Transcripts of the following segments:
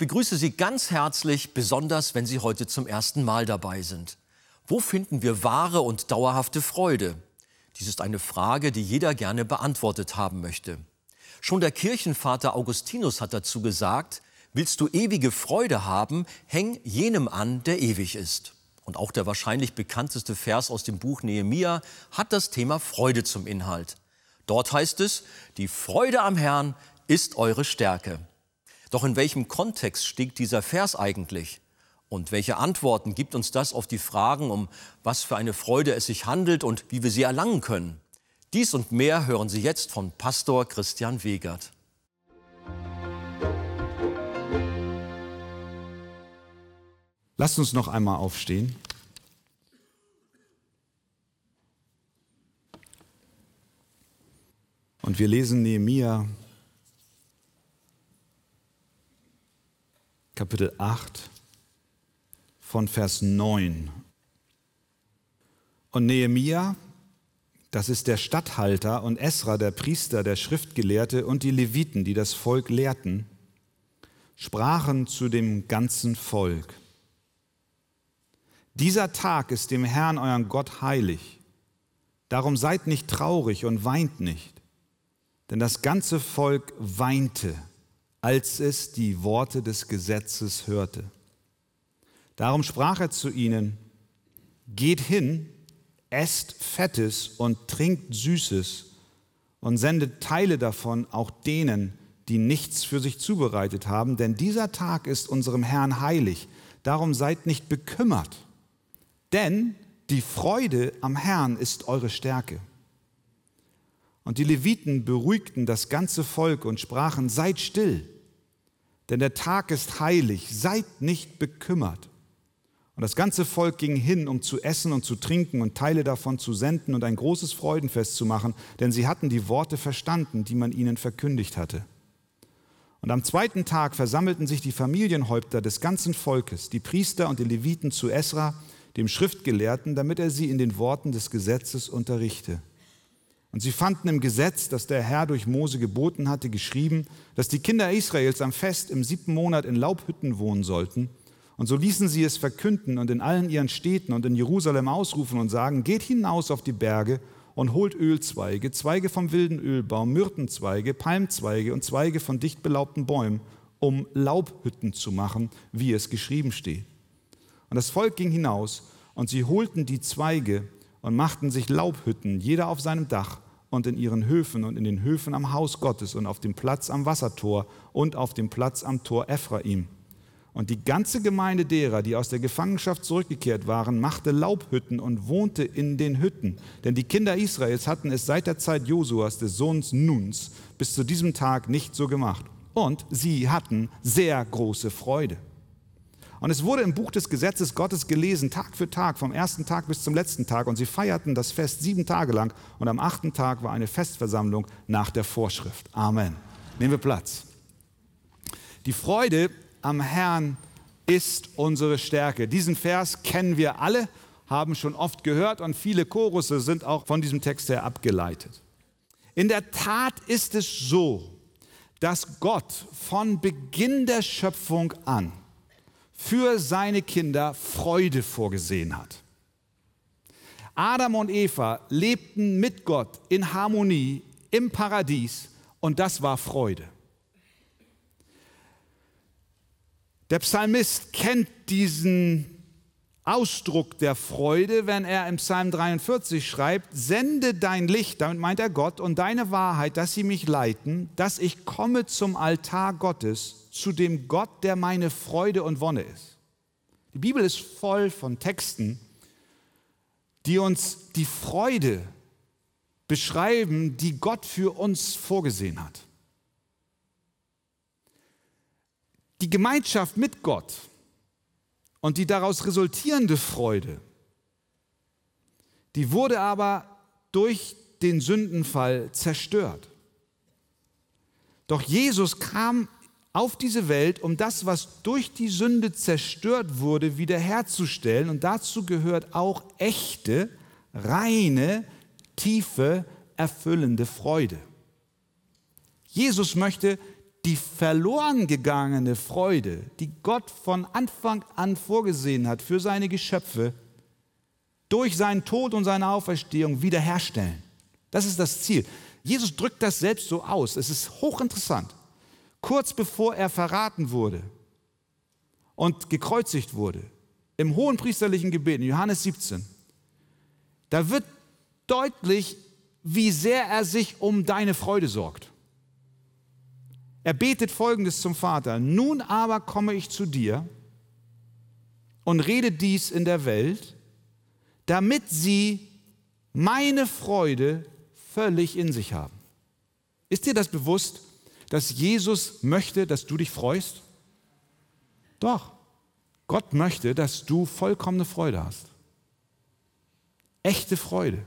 Ich begrüße Sie ganz herzlich, besonders wenn Sie heute zum ersten Mal dabei sind. Wo finden wir wahre und dauerhafte Freude? Dies ist eine Frage, die jeder gerne beantwortet haben möchte. Schon der Kirchenvater Augustinus hat dazu gesagt, willst du ewige Freude haben, häng jenem an, der ewig ist. Und auch der wahrscheinlich bekannteste Vers aus dem Buch Nehemia hat das Thema Freude zum Inhalt. Dort heißt es, die Freude am Herrn ist eure Stärke. Doch in welchem Kontext steckt dieser Vers eigentlich? Und welche Antworten gibt uns das auf die Fragen, um was für eine Freude es sich handelt und wie wir sie erlangen können? Dies und mehr hören Sie jetzt von Pastor Christian Wegert. Lasst uns noch einmal aufstehen. Und wir lesen Nehemia Kapitel 8 von Vers 9. Und Nehemia, das ist der Statthalter, und Esra, der Priester, der Schriftgelehrte und die Leviten, die das Volk lehrten, sprachen zu dem ganzen Volk. Dieser Tag ist dem Herrn, euren Gott, heilig. Darum seid nicht traurig und weint nicht. Denn das ganze Volk weinte, als es die Worte des Gesetzes hörte. Darum sprach er zu ihnen, geht hin, esst Fettes und trinkt Süßes und sendet Teile davon auch denen, die nichts für sich zubereitet haben, denn dieser Tag ist unserem Herrn heilig. Darum seid nicht bekümmert, denn die Freude am Herrn ist eure Stärke. Und die Leviten beruhigten das ganze Volk und sprachen, seid still, denn der Tag ist heilig, seid nicht bekümmert. Und das ganze Volk ging hin, um zu essen und zu trinken und Teile davon zu senden und ein großes Freudenfest zu machen, denn sie hatten die Worte verstanden, die man ihnen verkündigt hatte. Und am zweiten Tag versammelten sich die Familienhäupter des ganzen Volkes, die Priester und die Leviten zu Esra, dem Schriftgelehrten, damit er sie in den Worten des Gesetzes unterrichte. Und sie fanden im Gesetz, das der Herr durch Mose geboten hatte, geschrieben, dass die Kinder Israels am Fest im siebten Monat in Laubhütten wohnen sollten und so ließen sie es verkünden und in allen ihren Städten und in Jerusalem ausrufen und sagen, geht hinaus auf die Berge und holt Ölzweige, Zweige vom wilden Ölbaum, Myrtenzweige, Palmzweige und Zweige von dicht belaubten Bäumen, um Laubhütten zu machen, wie es geschrieben steht. Und das Volk ging hinaus und sie holten die Zweige und machten sich Laubhütten, jeder auf seinem Dach und in ihren Höfen und in den Höfen am Haus Gottes und auf dem Platz am Wassertor und auf dem Platz am Tor Ephraim. Und die ganze Gemeinde derer, die aus der Gefangenschaft zurückgekehrt waren, machte Laubhütten und wohnte in den Hütten. Denn die Kinder Israels hatten es seit der Zeit Josuas, des Sohns Nuns, bis zu diesem Tag nicht so gemacht. Und sie hatten sehr große Freude. Und es wurde im Buch des Gesetzes Gottes gelesen, Tag für Tag, vom ersten Tag bis zum letzten Tag. Und sie feierten das Fest sieben Tage lang. Und am achten Tag war eine Festversammlung nach der Vorschrift. Amen. Nehmen wir Platz. Die Freude am Herrn ist unsere Stärke. Diesen Vers kennen wir alle, haben schon oft gehört und viele Chorusse sind auch von diesem Text her abgeleitet. In der Tat ist es so, dass Gott von Beginn der Schöpfung an für seine Kinder Freude vorgesehen hat. Adam und Eva lebten mit Gott in Harmonie im Paradies und das war Freude. Der Psalmist kennt diesen Ausdruck der Freude, wenn er im Psalm 43 schreibt, sende dein Licht, damit meint er Gott, und deine Wahrheit, dass sie mich leiten, dass ich komme zum Altar Gottes, zu dem Gott, der meine Freude und Wonne ist. Die Bibel ist voll von Texten, die uns die Freude beschreiben, die Gott für uns vorgesehen hat. die Gemeinschaft mit Gott und die daraus resultierende Freude, die wurde aber durch den Sündenfall zerstört. Doch Jesus kam auf diese Welt, um das, was durch die Sünde zerstört wurde, wiederherzustellen. Und dazu gehört auch echte, reine, tiefe, erfüllende Freude. Jesus möchte die verloren gegangene Freude, die Gott von Anfang an vorgesehen hat für seine Geschöpfe, durch seinen Tod und seine Auferstehung wiederherstellen. Das ist das Ziel. Jesus drückt das selbst so aus. Es ist hochinteressant. Kurz bevor er verraten wurde und gekreuzigt wurde, im hohen priesterlichen Gebet, in Johannes 17, da wird deutlich, wie sehr er sich um deine Freude sorgt. Er betet folgendes zum Vater: Nun aber komme ich zu dir und rede dies in der Welt, damit sie meine Freude völlig in sich haben. Ist dir das bewusst, dass Jesus möchte, dass du dich freust? Doch. Gott möchte, dass du vollkommene Freude hast. Echte Freude.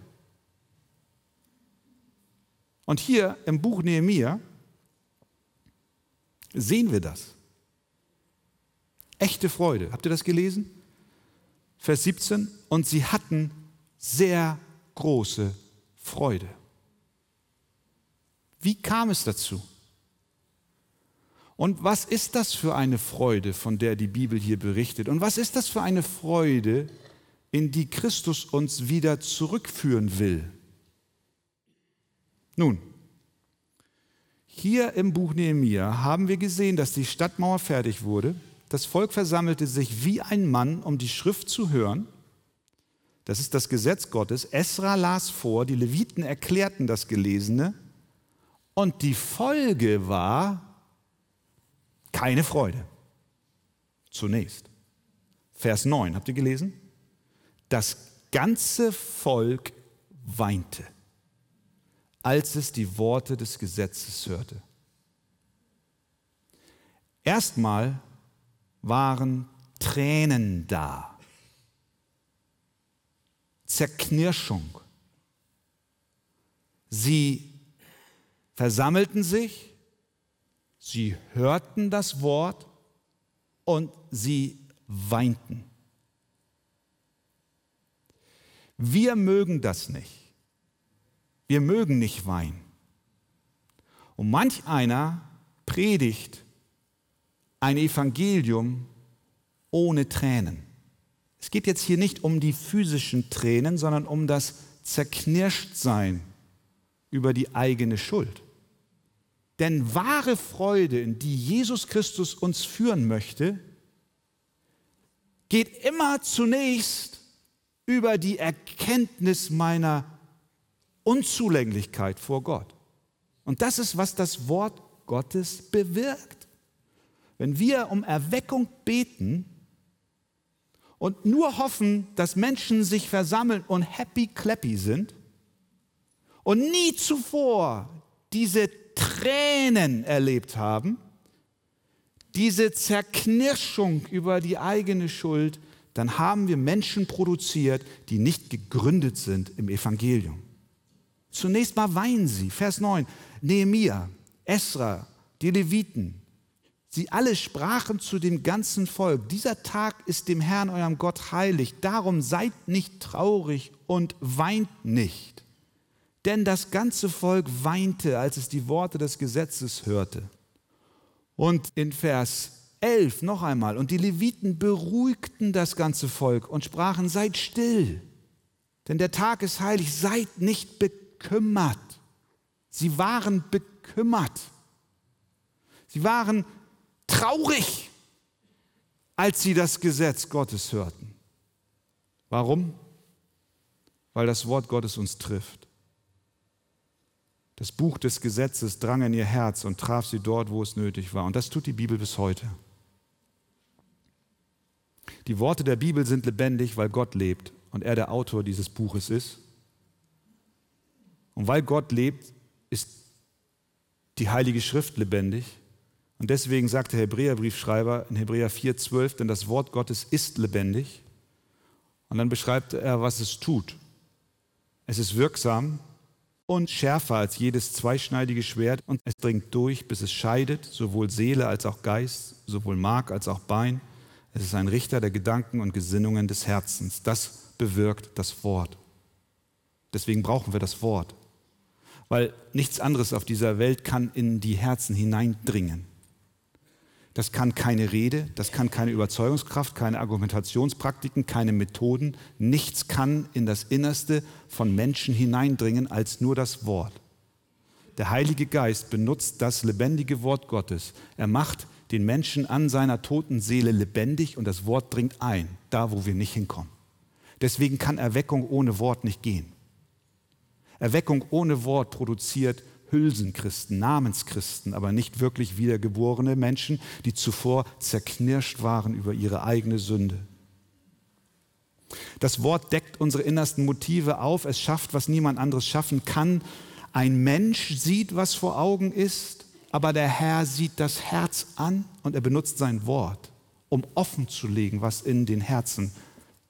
Und hier im Buch Nehemiah sehen wir das. Echte Freude. Habt ihr das gelesen? Vers 17. Und sie hatten sehr große Freude. Wie kam es dazu? Und was ist das für eine Freude, von der die Bibel hier berichtet? Und was ist das für eine Freude, in die Christus uns wieder zurückführen will? Nun, hier im Buch Nehemia haben wir gesehen, dass die Stadtmauer fertig wurde. Das Volk versammelte sich wie ein Mann, um die Schrift zu hören. Das ist das Gesetz Gottes. Esra las vor, die Leviten erklärten das Gelesene. Und die Folge war keine Freude. Zunächst. Vers 9, habt ihr gelesen? Das ganze Volk weinte als es die Worte des Gesetzes hörte. Erstmal waren Tränen da, Zerknirschung. Sie versammelten sich, sie hörten das Wort und sie weinten. Wir mögen das nicht. Wir mögen nicht weinen. Und manch einer predigt ein Evangelium ohne Tränen. Es geht jetzt hier nicht um die physischen Tränen, sondern um das Zerknirschtsein über die eigene Schuld. Denn wahre Freude, in die Jesus Christus uns führen möchte, geht immer zunächst über die Erkenntnis meiner Unzulänglichkeit vor Gott. Und das ist, was das Wort Gottes bewirkt. Wenn wir um Erweckung beten und nur hoffen, dass Menschen sich versammeln und happy clappy sind und nie zuvor diese Tränen erlebt haben, diese Zerknirschung über die eigene Schuld, dann haben wir Menschen produziert, die nicht gegründet sind im Evangelium. Zunächst mal weinen sie. Vers 9. Nehemia, Esra, die Leviten, sie alle sprachen zu dem ganzen Volk, dieser Tag ist dem Herrn eurem Gott heilig, darum seid nicht traurig und weint nicht. Denn das ganze Volk weinte, als es die Worte des Gesetzes hörte. Und in Vers 11 noch einmal, und die Leviten beruhigten das ganze Volk und sprachen, seid still, denn der Tag ist heilig, seid nicht bekümmert bekümmert. Sie waren bekümmert. Sie waren traurig, als sie das Gesetz Gottes hörten. Warum? Weil das Wort Gottes uns trifft. Das Buch des Gesetzes drang in ihr Herz und traf sie dort, wo es nötig war. Und das tut die Bibel bis heute. Die Worte der Bibel sind lebendig, weil Gott lebt und er der Autor dieses Buches ist. Und weil Gott lebt, ist die Heilige Schrift lebendig. Und deswegen sagt der Hebräerbriefschreiber in Hebräer 4,12, denn das Wort Gottes ist lebendig. Und dann beschreibt er, was es tut. Es ist wirksam und schärfer als jedes zweischneidige Schwert und es dringt durch, bis es scheidet, sowohl Seele als auch Geist, sowohl Mark als auch Bein. Es ist ein Richter der Gedanken und Gesinnungen des Herzens. Das bewirkt das Wort. Deswegen brauchen wir das Wort weil nichts anderes auf dieser Welt kann in die Herzen hineindringen. Das kann keine Rede, das kann keine Überzeugungskraft, keine Argumentationspraktiken, keine Methoden. Nichts kann in das Innerste von Menschen hineindringen als nur das Wort. Der Heilige Geist benutzt das lebendige Wort Gottes. Er macht den Menschen an seiner toten Seele lebendig und das Wort dringt ein, da wo wir nicht hinkommen. Deswegen kann Erweckung ohne Wort nicht gehen. Erweckung ohne Wort produziert Hülsenchristen, Namenschristen, aber nicht wirklich wiedergeborene Menschen, die zuvor zerknirscht waren über ihre eigene Sünde. Das Wort deckt unsere innersten Motive auf, es schafft, was niemand anderes schaffen kann. Ein Mensch sieht, was vor Augen ist, aber der Herr sieht das Herz an und er benutzt sein Wort, um offen zu legen, was in den Herzen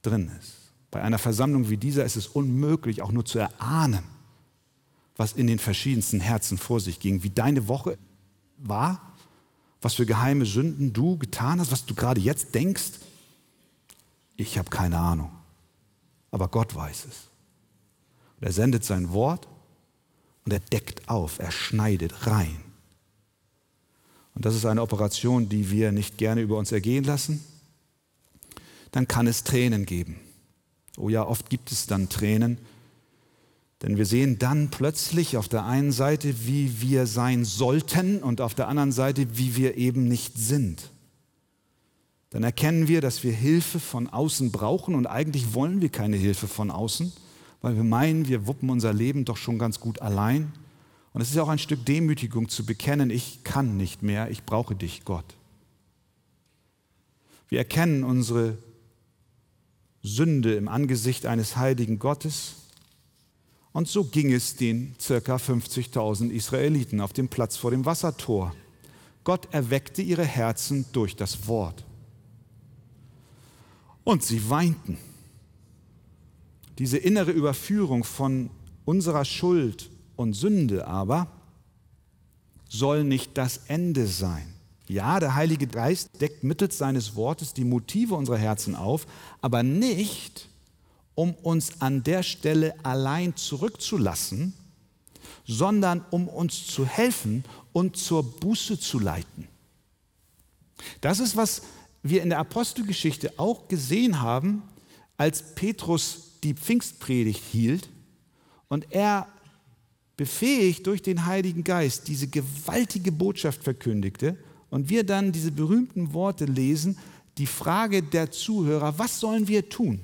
drin ist. Bei einer Versammlung wie dieser ist es unmöglich, auch nur zu erahnen, was in den verschiedensten Herzen vor sich ging, wie deine Woche war, was für geheime Sünden du getan hast, was du gerade jetzt denkst. Ich habe keine Ahnung, aber Gott weiß es. Und er sendet sein Wort und er deckt auf, er schneidet rein. Und das ist eine Operation, die wir nicht gerne über uns ergehen lassen. Dann kann es Tränen geben. Oh ja, oft gibt es dann Tränen, denn wir sehen dann plötzlich auf der einen Seite, wie wir sein sollten und auf der anderen Seite, wie wir eben nicht sind. Dann erkennen wir, dass wir Hilfe von außen brauchen und eigentlich wollen wir keine Hilfe von außen, weil wir meinen, wir wuppen unser Leben doch schon ganz gut allein. Und es ist auch ein Stück Demütigung zu bekennen, ich kann nicht mehr, ich brauche dich, Gott. Wir erkennen unsere Sünde im Angesicht eines heiligen Gottes und so ging es den circa 50.000 Israeliten auf dem Platz vor dem Wassertor. Gott erweckte ihre Herzen durch das Wort. Und sie weinten. Diese innere Überführung von unserer Schuld und Sünde aber soll nicht das Ende sein. Ja, der Heilige Geist deckt mittels seines Wortes die Motive unserer Herzen auf, aber nicht um uns an der Stelle allein zurückzulassen, sondern um uns zu helfen und zur Buße zu leiten. Das ist, was wir in der Apostelgeschichte auch gesehen haben, als Petrus die Pfingstpredigt hielt und er befähigt durch den Heiligen Geist diese gewaltige Botschaft verkündigte und wir dann diese berühmten Worte lesen, die Frage der Zuhörer, was sollen wir tun?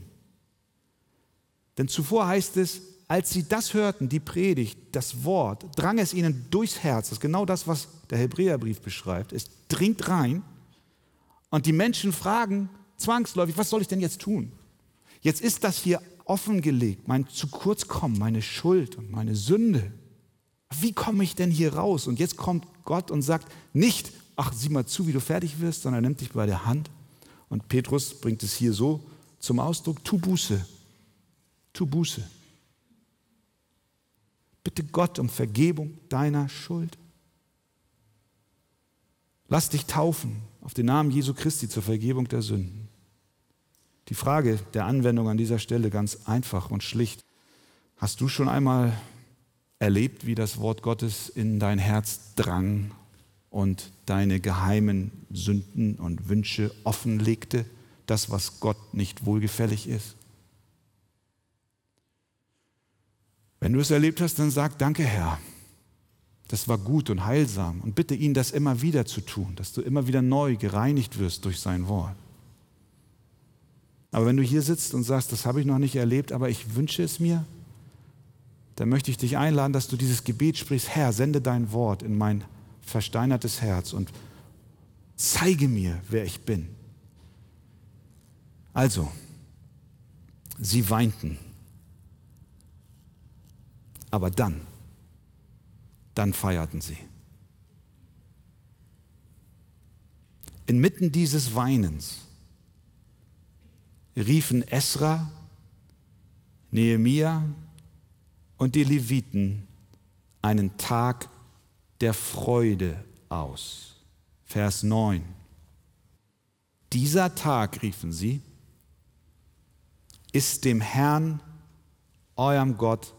Denn zuvor heißt es, als sie das hörten, die Predigt, das Wort, drang es ihnen durchs Herz. Das ist genau das, was der Hebräerbrief beschreibt. Es dringt rein und die Menschen fragen zwangsläufig, was soll ich denn jetzt tun? Jetzt ist das hier offengelegt, mein zu kurz kommen, meine Schuld und meine Sünde. Wie komme ich denn hier raus? Und jetzt kommt Gott und sagt nicht, ach, sieh mal zu, wie du fertig wirst, sondern er nimmt dich bei der Hand. Und Petrus bringt es hier so zum Ausdruck, tu Buße, Tu Buße. Bitte Gott um Vergebung deiner Schuld. Lass dich taufen auf den Namen Jesu Christi zur Vergebung der Sünden. Die Frage der Anwendung an dieser Stelle ganz einfach und schlicht. Hast du schon einmal erlebt, wie das Wort Gottes in dein Herz drang und deine geheimen Sünden und Wünsche offenlegte, das, was Gott nicht wohlgefällig ist? Wenn du es erlebt hast, dann sag danke Herr. Das war gut und heilsam und bitte ihn, das immer wieder zu tun, dass du immer wieder neu gereinigt wirst durch sein Wort. Aber wenn du hier sitzt und sagst, das habe ich noch nicht erlebt, aber ich wünsche es mir, dann möchte ich dich einladen, dass du dieses Gebet sprichst, Herr, sende dein Wort in mein versteinertes Herz und zeige mir, wer ich bin. Also, sie weinten aber dann, dann feierten sie. Inmitten dieses Weinens riefen Esra, Nehemia und die Leviten einen Tag der Freude aus. Vers 9. Dieser Tag, riefen sie, ist dem Herrn, eurem Gott,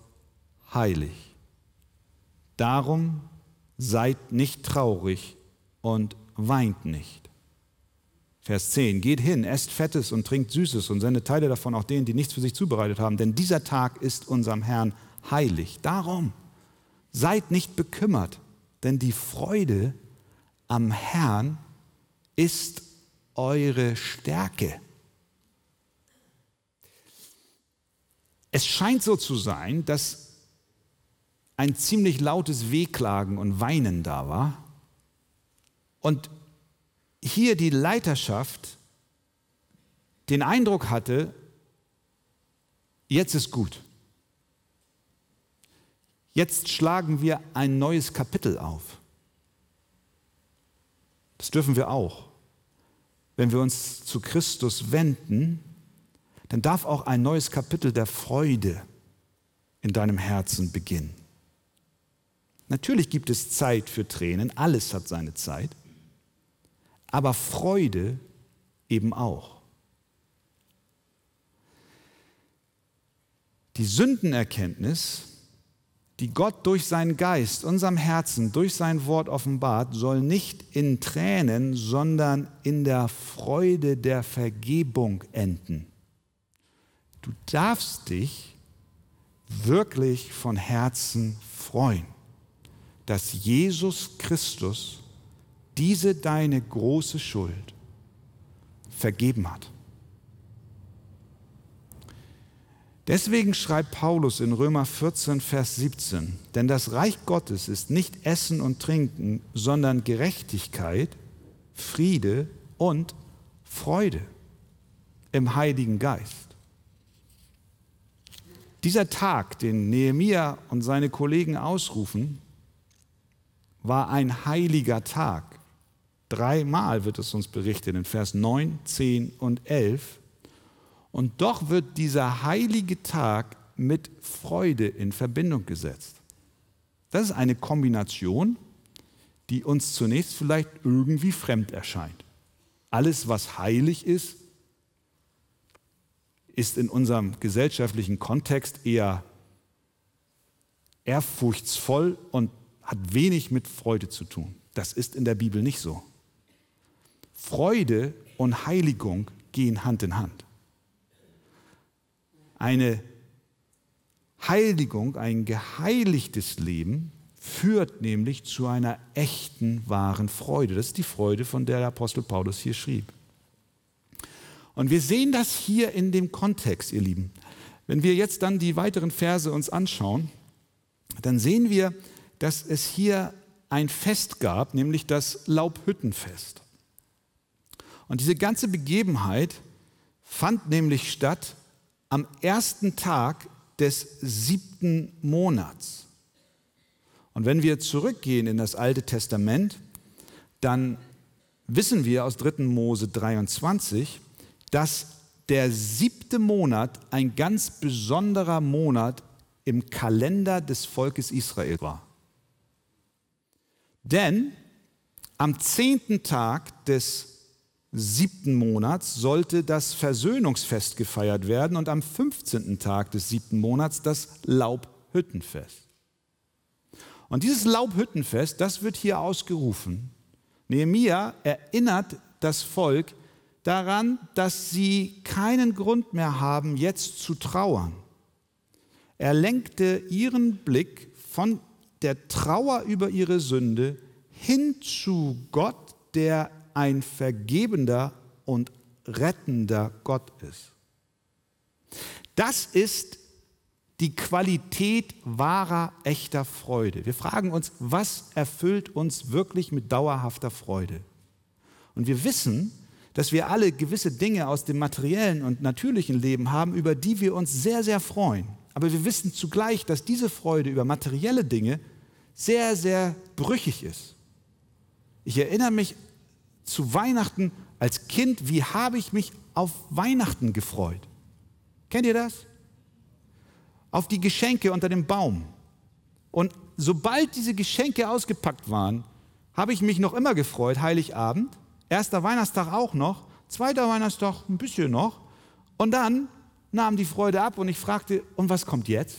heilig. Darum seid nicht traurig und weint nicht. Vers 10. Geht hin, esst Fettes und trinkt Süßes und sendet Teile davon auch denen, die nichts für sich zubereitet haben, denn dieser Tag ist unserem Herrn heilig. Darum seid nicht bekümmert, denn die Freude am Herrn ist eure Stärke. Es scheint so zu sein, dass ein ziemlich lautes Wehklagen und Weinen da war. Und hier die Leiterschaft den Eindruck hatte, jetzt ist gut. Jetzt schlagen wir ein neues Kapitel auf. Das dürfen wir auch. Wenn wir uns zu Christus wenden, dann darf auch ein neues Kapitel der Freude in deinem Herzen beginnen. Natürlich gibt es Zeit für Tränen, alles hat seine Zeit, aber Freude eben auch. Die Sündenerkenntnis die Gott durch seinen Geist unserem Herzen, durch sein Wort offenbart, soll nicht in Tränen, sondern in der Freude der Vergebung enden. Du darfst dich wirklich von Herzen freuen, dass Jesus Christus diese deine große Schuld vergeben hat. Deswegen schreibt Paulus in Römer 14, Vers 17, denn das Reich Gottes ist nicht Essen und Trinken, sondern Gerechtigkeit, Friede und Freude im Heiligen Geist. Dieser Tag, den Nehemia und seine Kollegen ausrufen, war ein heiliger Tag. Dreimal wird es uns berichtet in Vers 9, 10 und 11. Und doch wird dieser heilige Tag mit Freude in Verbindung gesetzt. Das ist eine Kombination, die uns zunächst vielleicht irgendwie fremd erscheint. Alles, was heilig ist, ist in unserem gesellschaftlichen Kontext eher ehrfurchtsvoll und hat wenig mit Freude zu tun. Das ist in der Bibel nicht so. Freude und Heiligung gehen Hand in Hand. Eine Heiligung, ein geheiligtes Leben führt nämlich zu einer echten, wahren Freude. Das ist die Freude, von der der Apostel Paulus hier schrieb. Und wir sehen das hier in dem Kontext, ihr Lieben. Wenn wir jetzt dann die weiteren Verse uns anschauen, dann sehen wir, dass es hier ein Fest gab, nämlich das Laubhüttenfest. Und diese ganze Begebenheit fand nämlich statt am ersten Tag des siebten Monats. Und wenn wir zurückgehen in das Alte Testament, dann wissen wir aus 3. Mose 23, dass der siebte Monat ein ganz besonderer Monat im Kalender des Volkes Israel war. Denn am zehnten Tag des siebten Monats sollte das Versöhnungsfest gefeiert werden und am 15. Tag des siebten Monats das Laubhüttenfest. Und dieses Laubhüttenfest, das wird hier ausgerufen. Nehemia erinnert das Volk daran, dass sie keinen Grund mehr haben, jetzt zu trauern. Er lenkte ihren Blick von der Trauer über ihre Sünde hin zu Gott, der ein vergebender und rettender Gott ist. Das ist die Qualität wahrer, echter Freude. Wir fragen uns, was erfüllt uns wirklich mit dauerhafter Freude? Und wir wissen, dass wir alle gewisse Dinge aus dem materiellen und natürlichen Leben haben, über die wir uns sehr, sehr freuen. Aber wir wissen zugleich, dass diese Freude über materielle Dinge sehr, sehr brüchig ist. Ich erinnere mich zu Weihnachten als Kind, wie habe ich mich auf Weihnachten gefreut? Kennt ihr das? Auf die Geschenke unter dem Baum. Und sobald diese Geschenke ausgepackt waren, habe ich mich noch immer gefreut, Heiligabend, erster Weihnachtstag auch noch, zweiter Weihnachtstag ein bisschen noch. Und dann nahm die Freude ab und ich fragte, und was kommt jetzt?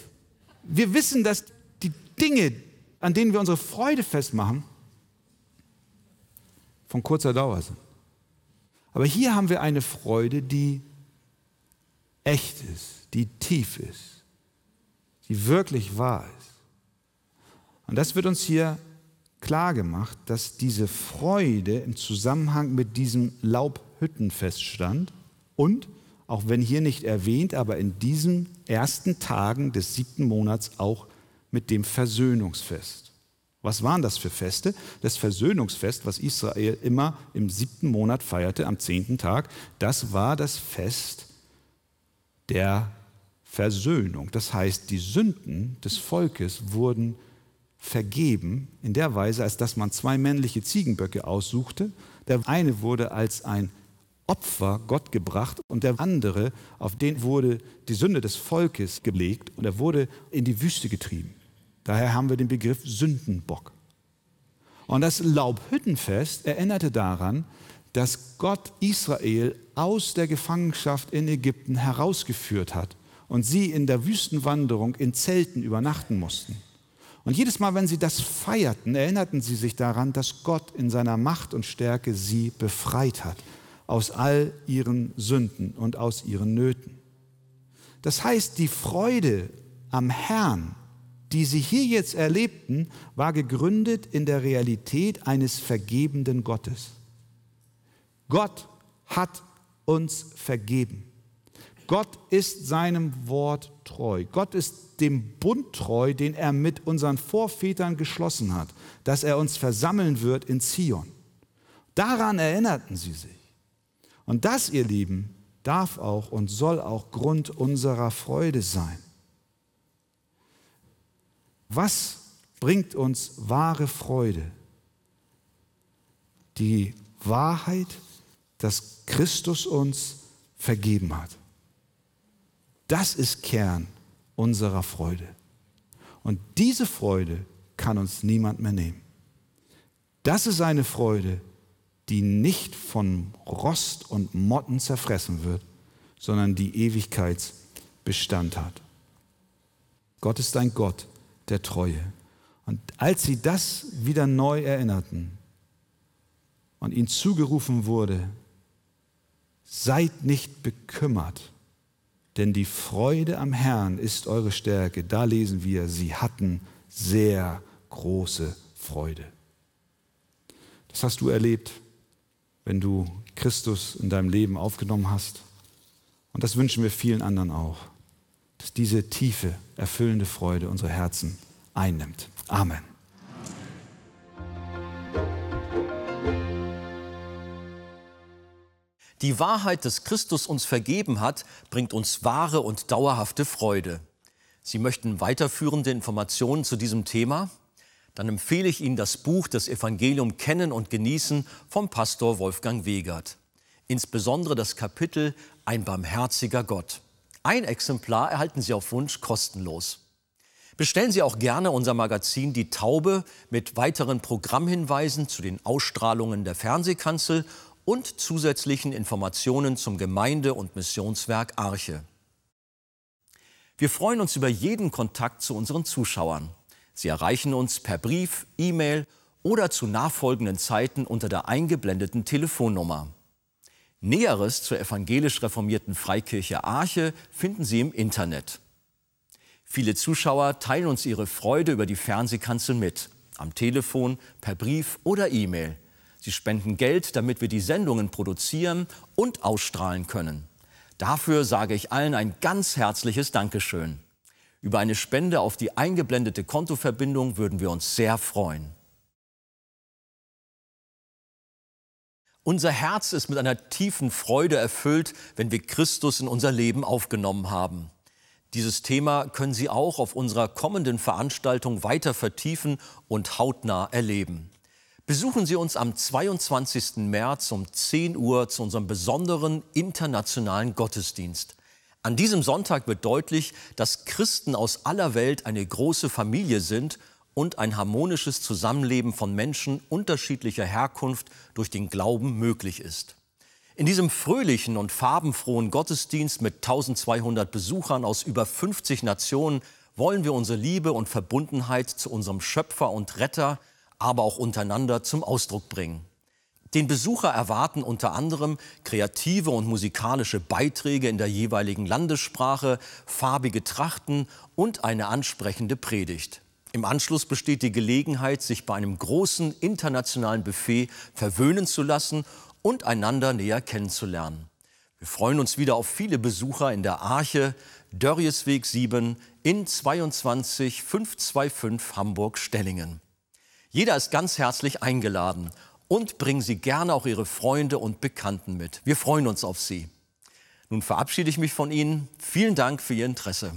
Wir wissen, dass die Dinge, an denen wir unsere Freude festmachen, von kurzer Dauer sind. Aber hier haben wir eine Freude, die echt ist, die tief ist, die wirklich wahr ist. Und das wird uns hier klar gemacht, dass diese Freude im Zusammenhang mit diesem Laubhüttenfest stand und, auch wenn hier nicht erwähnt, aber in diesen ersten Tagen des siebten Monats auch mit dem Versöhnungsfest. Was waren das für Feste? Das Versöhnungsfest, was Israel immer im siebten Monat feierte, am zehnten Tag, das war das Fest der Versöhnung. Das heißt, die Sünden des Volkes wurden vergeben in der Weise, als dass man zwei männliche Ziegenböcke aussuchte. Der eine wurde als ein Opfer Gott gebracht und der andere, auf den wurde die Sünde des Volkes gelegt und er wurde in die Wüste getrieben. Daher haben wir den Begriff Sündenbock. Und das Laubhüttenfest erinnerte daran, dass Gott Israel aus der Gefangenschaft in Ägypten herausgeführt hat und sie in der Wüstenwanderung in Zelten übernachten mussten. Und jedes Mal, wenn sie das feierten, erinnerten sie sich daran, dass Gott in seiner Macht und Stärke sie befreit hat aus all ihren Sünden und aus ihren Nöten. Das heißt, die Freude am Herrn, die sie hier jetzt erlebten, war gegründet in der Realität eines vergebenden Gottes. Gott hat uns vergeben. Gott ist seinem Wort treu. Gott ist dem Bund treu, den er mit unseren Vorvätern geschlossen hat, dass er uns versammeln wird in Zion. Daran erinnerten sie sich. Und das, ihr Lieben, darf auch und soll auch Grund unserer Freude sein. Was bringt uns wahre Freude? Die Wahrheit, dass Christus uns vergeben hat. Das ist Kern unserer Freude. Und diese Freude kann uns niemand mehr nehmen. Das ist eine Freude, die nicht von Rost und Motten zerfressen wird, sondern die Ewigkeitsbestand hat. Gott ist ein Gott der Treue. Und als sie das wieder neu erinnerten und ihnen zugerufen wurde, seid nicht bekümmert, denn die Freude am Herrn ist eure Stärke. Da lesen wir, sie hatten sehr große Freude. Das hast du erlebt wenn du Christus in deinem Leben aufgenommen hast. Und das wünschen wir vielen anderen auch, dass diese tiefe, erfüllende Freude unsere Herzen einnimmt. Amen. Die Wahrheit, dass Christus uns vergeben hat, bringt uns wahre und dauerhafte Freude. Sie möchten weiterführende Informationen zu diesem Thema? Dann empfehle ich Ihnen das Buch Das Evangelium Kennen und Genießen vom Pastor Wolfgang Wegert. Insbesondere das Kapitel Ein barmherziger Gott. Ein Exemplar erhalten Sie auf Wunsch kostenlos. Bestellen Sie auch gerne unser Magazin Die Taube mit weiteren Programmhinweisen zu den Ausstrahlungen der Fernsehkanzel und zusätzlichen Informationen zum Gemeinde- und Missionswerk Arche. Wir freuen uns über jeden Kontakt zu unseren Zuschauern. Sie erreichen uns per Brief, E-Mail oder zu nachfolgenden Zeiten unter der eingeblendeten Telefonnummer. Näheres zur evangelisch reformierten Freikirche Arche finden Sie im Internet. Viele Zuschauer teilen uns ihre Freude über die Fernsehkanzel mit, am Telefon, per Brief oder E-Mail. Sie spenden Geld, damit wir die Sendungen produzieren und ausstrahlen können. Dafür sage ich allen ein ganz herzliches Dankeschön. Über eine Spende auf die eingeblendete Kontoverbindung würden wir uns sehr freuen. Unser Herz ist mit einer tiefen Freude erfüllt, wenn wir Christus in unser Leben aufgenommen haben. Dieses Thema können Sie auch auf unserer kommenden Veranstaltung weiter vertiefen und hautnah erleben. Besuchen Sie uns am 22. März um 10 Uhr zu unserem besonderen internationalen Gottesdienst. An diesem Sonntag wird deutlich, dass Christen aus aller Welt eine große Familie sind und ein harmonisches Zusammenleben von Menschen unterschiedlicher Herkunft durch den Glauben möglich ist. In diesem fröhlichen und farbenfrohen Gottesdienst mit 1200 Besuchern aus über 50 Nationen wollen wir unsere Liebe und Verbundenheit zu unserem Schöpfer und Retter, aber auch untereinander zum Ausdruck bringen. Den Besucher erwarten unter anderem kreative und musikalische Beiträge in der jeweiligen Landessprache, farbige Trachten und eine ansprechende Predigt. Im Anschluss besteht die Gelegenheit, sich bei einem großen internationalen Buffet verwöhnen zu lassen und einander näher kennenzulernen. Wir freuen uns wieder auf viele Besucher in der Arche, Dörriesweg 7 in 22525 Hamburg-Stellingen. Jeder ist ganz herzlich eingeladen und bringen Sie gerne auch Ihre Freunde und Bekannten mit. Wir freuen uns auf Sie. Nun verabschiede ich mich von Ihnen. Vielen Dank für Ihr Interesse.